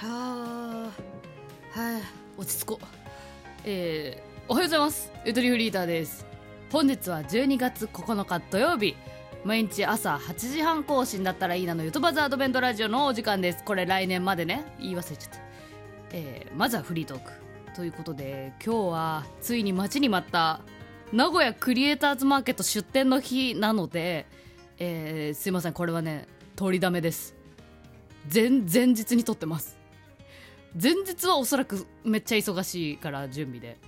はあはい落ち着こう。えー、おはようございます。ゆとりフリーターです。本日は12月9日土曜日。毎日朝8時半更新だったらいいなのゆとばずアドベントラジオのお時間です。これ来年までね言い忘れちゃった。えー、まずはフリートークということで今日はついに待ちに待った名古屋クリエイターズマーケット出店の日なので、えー、すいません。これはね取りだめです。前前日に撮ってます。前日はおそらくめっちゃ忙しいから準備で。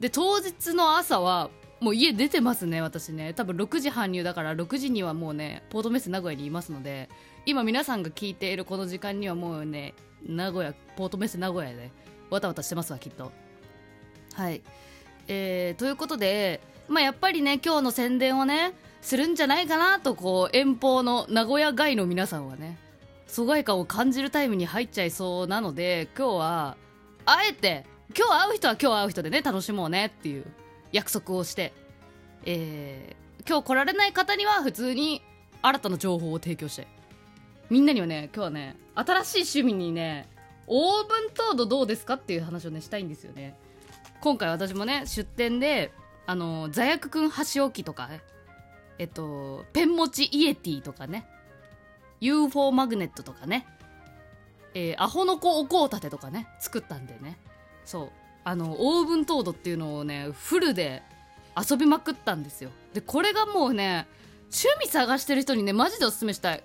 で当日の朝はもう家出てますね私ね。多分6時搬入だから6時にはもうねポートメッセ名古屋にいますので今皆さんが聞いているこの時間にはもうね名古屋ポートメッセ名古屋でわたわたしてますわきっと。はい。えー、ということでまあやっぱりね今日の宣伝をねするんじゃないかなとこう遠方の名古屋外の皆さんはね疎外感を感じるタイムに入っちゃいそうなので今日はあえて今日会う人は今日会う人でね楽しもうねっていう約束をして、えー、今日来られない方には普通に新たな情報を提供して。みんなにはね今日はね新しい趣味にねオーブントードどうですかっていう話をねしたいんですよね。今回私もね出店であの座薬くん箸置きとかえっとペン持ちイエティとかね UFO マグネットとかね、えー、アホの子お香立てとかね。作ったんでね。そう。あのオーブントードっていうのをねフルで遊びまくったんですよ。でこれがもうね趣味探してる人にねマジでおすすめしたい。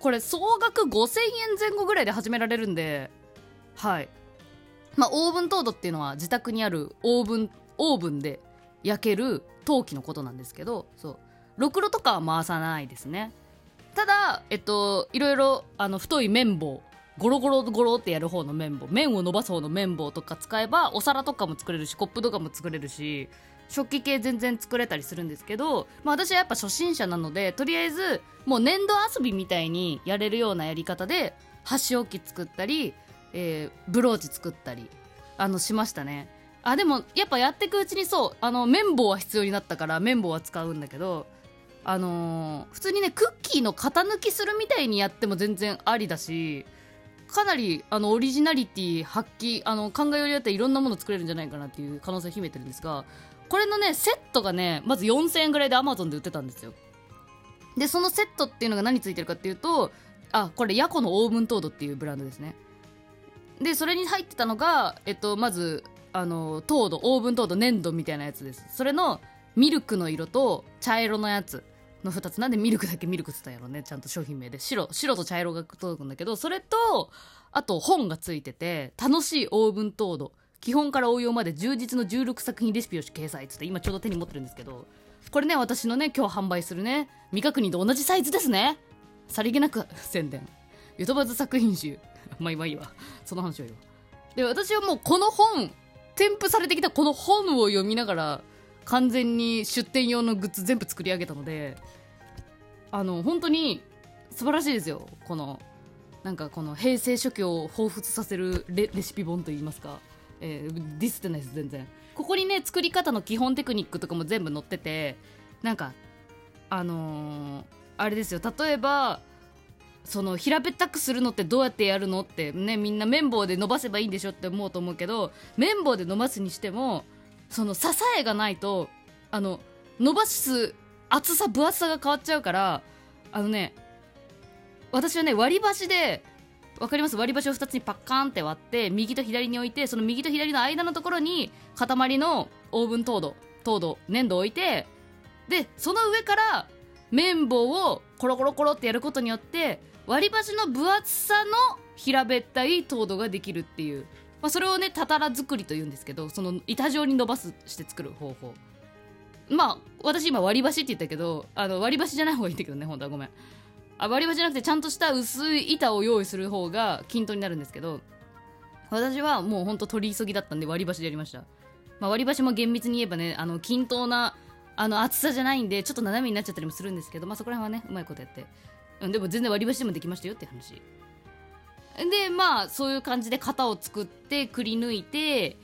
これ総額5000円前後ぐらいで始められるんではい。まあオーブントードっていうのは自宅にあるオーブンオーブンで焼ける陶器のことなんですけどそう。ろくろとかは回さないですね。ただえっといろいろあの太い綿棒ゴロゴロゴロってやる方の綿棒麺を伸ばす方の綿棒とか使えばお皿とかも作れるしコップとかも作れるし食器系全然作れたりするんですけど、まあ、私はやっぱ初心者なのでとりあえずもう粘土遊びみたいにやれるようなやり方で箸置き作ったり、えー、ブローチ作ったりあのしましたね。あでもやっぱやっていくうちにそうあの綿棒は必要になったから綿棒は使うんだけどあのー、普通にねクッキーの型抜きするみたいにやっても全然ありだしかなりあのオリジナリティ発揮あの考えよりだったらいろんなもの作れるんじゃないかなっていう可能性を秘めてるんですがこれのねセットがねまず4000円ぐらいで Amazon で売ってたんですよ。でそのセットっていうのが何ついてるかっていうとあこれヤコのオーブン陶土っていうブランドですね。でそれに入ってたのがえっとまずあのトードオーブントード粘土みたいなやつです。それのミルクの色と茶色のやつ。の2つ。なんでミルクだけミルクって言ったんやろね。ちゃんと商品名で。白白と茶色が届くんだけどそれとあと本がついてて楽しいオーブン陶土。基本から応用まで充実の16作品レシピを掲載っつって今ちょうど手に持ってるんですけどこれね私のね今日販売するね未確認と同じサイズですね。さりげなく宣伝。ゆとばず作品集。まあ今いいわ。その話を言うで私はもうこの本添付されてきたこの本を読みながら完全に出店用のグッズ全部作り上げたのであの本当に素晴らしいですよ。このなんかこの平成初期を彷彿させるレシピ本といいますか、えー、ディスってないです全然。ここにね作り方の基本テクニックとかも全部載っててなんかあのー、あれですよ。例えばその平べったくするのってどうやってやるのってねみんな綿棒で伸ばせばいいんでしょって思うと思うけど綿棒で伸ばすにしてもその支えがないとあの伸ばす厚さ分厚さが変わっちゃうからあのね私はね割り箸で分かります？割り箸を2つにパッカーンって割って右と左に置いてその右と左の間のところに塊のオーブン糖度糖度粘土を置いてでその上から綿棒をコロコロコロってやることによって割り箸の分厚さの平べったい糖度ができるっていう。まあ、それをねたたら作りというんですけどその板状に伸ばすして作る方法。まあ私今割り箸って言ったけどあの割り箸じゃない方がいいんだけどね本当は。ごめん。あ割り箸じゃなくてちゃんとした薄い板を用意する方が均等になるんですけど私はもうほんと取り急ぎだったんで割り箸でやりました、まあ、割り箸も厳密に言えばねあの均等なあの厚さじゃないんでちょっと斜めになっちゃったりもするんですけどまあそこら辺はねうまいことやって、うん、でも全然割り箸でもできましたよって話。でまあそういう感じで型を作ってくり抜いて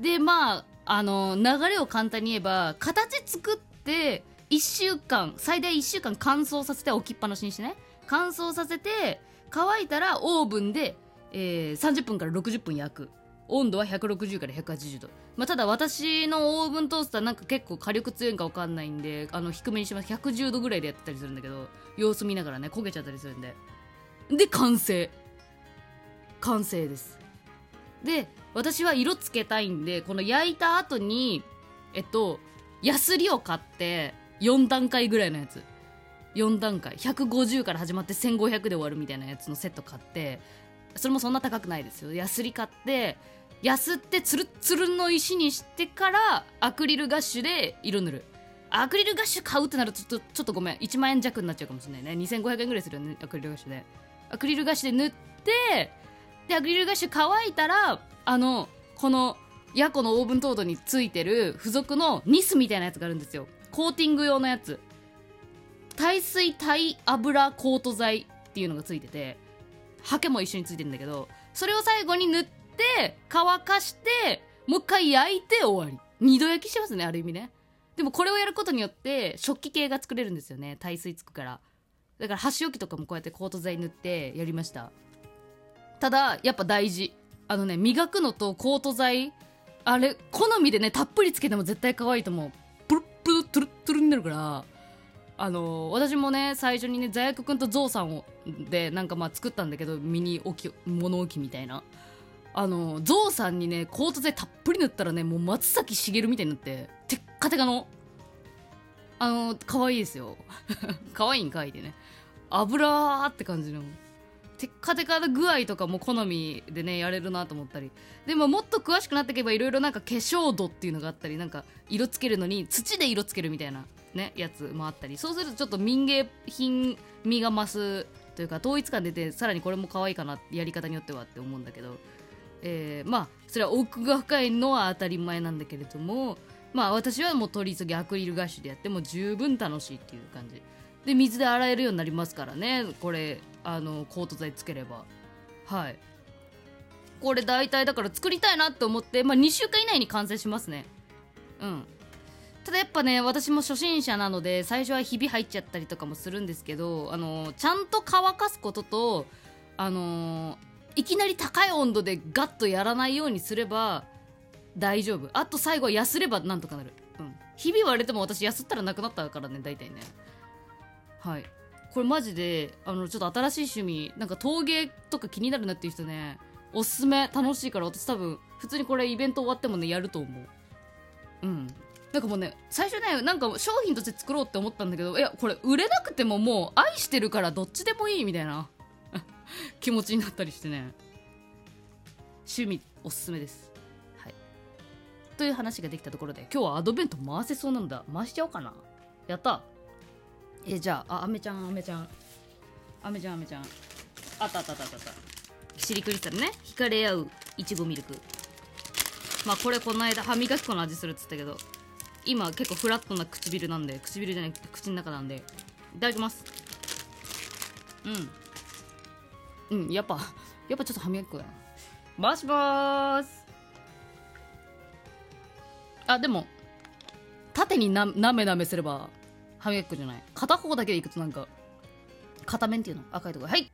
でまああの流れを簡単に言えば形作って1週間最大1週間乾燥させて置きっぱなしにしてね。乾燥させて乾いたらオーブンでえー、30分から60分焼く。温度は160から180度、まあ、ただ私のオーブントースターなんか結構火力強いか分かんないんであの低めにします。110度ぐらいでやってたりするんだけど様子見ながらね焦げちゃったりするんで。で完成。完成です。で私は色つけたいんでこの焼いた後にえっとヤスリを買って4段階ぐらいのやつ。4段階。150から始まって1500で終わるみたいなやつのセット買ってそれもそんな高くないですよ。ヤスリ買ってやすってツルッツルの石にしてからアクリルガッシュで色塗る。アクリルガッシュ買うってなるとちょっとちょっとごめん。1万円弱になっちゃうかもしれないね。2500円ぐらいするよねアクリルガッシュで。アクリルガッシュで塗ってでアクリルガッシュ乾いたらあのこのヤコのオーブントートについてる付属のニスみたいなやつがあるんですよ。コーティング用のやつ。耐水耐油コート剤っていうのがついててハケも一緒についてるんだけどそれを最後に塗って乾かしてもう一回焼いて終わり。二度焼きしますねある意味ね。でもこれをやることによって食器系が作れるんですよね耐水つくから。だから箸置きとかもこうやってコート剤塗ってやりました。ただやっぱ大事。あのね磨くのとコート剤あれ好みでねたっぷりつけても絶対可愛いと思う。プルプルトゥルットゥルになるからあの私もね最初にね座薬くんとゾウさんをでなんかまあ作ったんだけどミニ置き物置みたいな。あのゾウさんにねコート剤たっぷり塗ったらねもう松崎しげるみたいになってテッカテカの。あの可愛いですよ。可愛いんかいでね。油って感じの。テッカテカな具合とかも好みでねやれるなと思ったり。でももっと詳しくなっていけばいろいろなんか化粧土っていうのがあったりなんか色つけるのに土で色つけるみたいなねやつもあったり。そうするとちょっと民芸品味が増すというか統一感出てさらにこれも可愛いかなやり方によってはって思うんだけど、えー、まあそれは奥が深いのは当たり前なんだけれどもまあ私はもう取り急ぎアクリルガッシュでやっても十分楽しいっていう感じ。で水で洗えるようになりますからね。これあのコート剤つければ。はい。これ大体だから作りたいなって思って、まあ、2週間以内に完成しますね。うん。ただやっぱね私も初心者なので最初はひび入っちゃったりとかもするんですけどあのちゃんと乾かすこととあのいきなり高い温度でガッとやらないようにすれば大丈夫。あと最後はやすればなんとかなる。うん。ひび割れても私やすったらなくなったからね大体ね。はい。これマジであのちょっと新しい趣味なんか陶芸とか気になるなっていう人ねおすすめ楽しいから私多分普通にこれイベント終わってもねやると思う。うん。なんかもうね最初ねなんか商品として作ろうって思ったんだけどいやこれ売れなくてももう愛してるからどっちでもいいみたいな 気持ちになったりしてね。趣味おすすめです。はい。という話ができたところで今日はアドベント回せそうなんだ。回しちゃおうかな。やった。えじゃああアメちゃんアメちゃん。アメちゃんアメちゃん。あったあったあったあった。キシリクリスタルね。惹かれ合ういちごミルク。まあこれこの間歯磨き粉の味するっつったけど今結構フラットな唇なんで唇じゃない口の中なんで。いただきます。うん。うんやっぱやっぱちょっと歯磨き粉だな回しまーす。あでも縦にななめなめすれば歯磨き粉じゃない。片方だけでいくとなんか片面っていうの？赤いとこはい。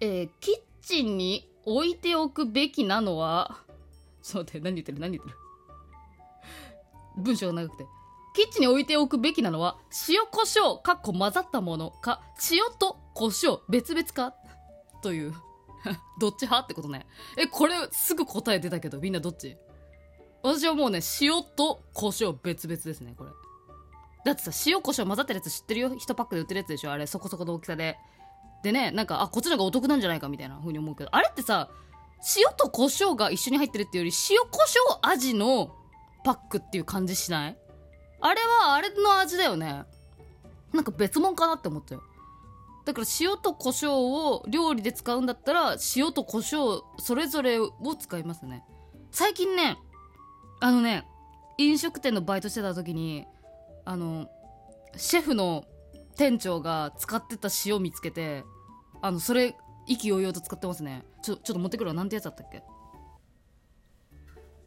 えー、キッチンに置いておくべきなのはちょっと待って何言ってる？何言ってる？文章が長くて。キッチンに置いておくべきなのは塩コショウかっこ混ざったものか塩と胡椒別々か？という。どっち派？ってことね。えこれすぐ答え出たけどみんなどっち？私はもうね塩と胡椒別々ですねこれ。だってさ塩コショウ混ざってるやつ知ってるよ？1パックで売ってるやつでしょ？あれそこそこの大きさで。でねなんかあこっちの方がお得なんじゃないかみたいな風に思うけど。あれってさ塩と胡椒が一緒に入ってるっていうより塩コショウ味のパックっていう感じしない？あれはあれの味だよね。なんか別物かなって思ったよ。だから塩と胡椒を料理で使うんだったら塩と胡椒それぞれを使いますね。最近ねあのね飲食店のバイトしてた時にあのシェフの店長が使ってた塩見つけてあのそれ意気揚々と使ってますね。ちょちょっと持ってくるわ。なんてやつだったっけ？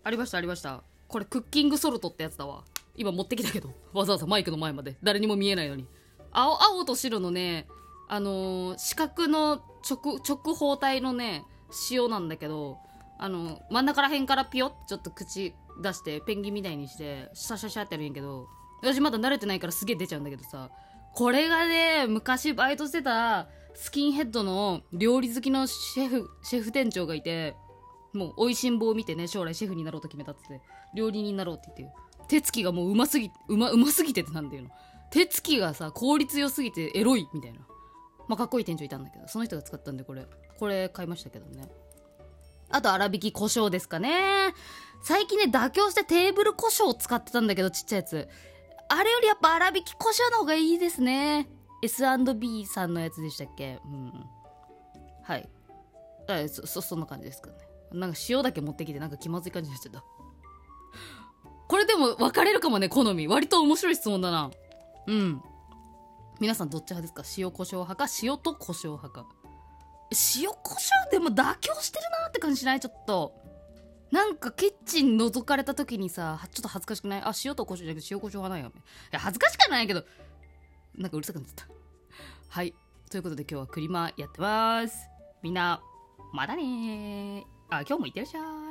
ありましたありました。これクッキングソルトってやつだわ。今持ってきたけど。わざわざマイクの前まで。誰にも見えないのに。青青と白のねあのー、四角の直直方体のね塩なんだけどあの真ん中ら辺からピヨッちょっと口出してペンギンみたいにしてシャシャシャってやるんやけど私まだ慣れてないからすげえ出ちゃうんだけどさこれがね昔バイトしてたスキンヘッドの料理好きのシェフシェフ店長がいてもう美味しんぼを見てね将来シェフになろうと決めたっつって料理人になろうって言って手つきがもううますぎうまうますぎてってなんだよ。の手つきがさ効率良すぎてエロいみたいな。まあかっこいい店長いたんだけどその人が使ったんでこれ。これ買いましたけどね。あと粗挽き胡椒ですかね。最近ね妥協してテーブル胡椒を使ってたんだけどちっちゃいやつ。あれよりやっぱ粗挽き胡椒の方がいいですね。S&B さんのやつでしたっけ？うん。はい。あそそそんな感じですかね。なんか塩だけ持ってきてなんか気まずい感じになっちゃった。これでも分かれるかもね好み。割と面白い質問だな。うん。皆さんどっち派ですか？塩コショウ派か？塩と胡椒派か。塩コショウでも妥協してるなって感じしない？ちょっと。なんかキッチン覗かれた時にさちょっと恥ずかしくない？あ塩と胡椒じゃなくて塩コショウ派ないよね。いや恥ずかしくないけどなんかうるさくなっちゃった。はい。ということで今日はクリマやってます。みんなまたねあ今日もいってらっしゃい。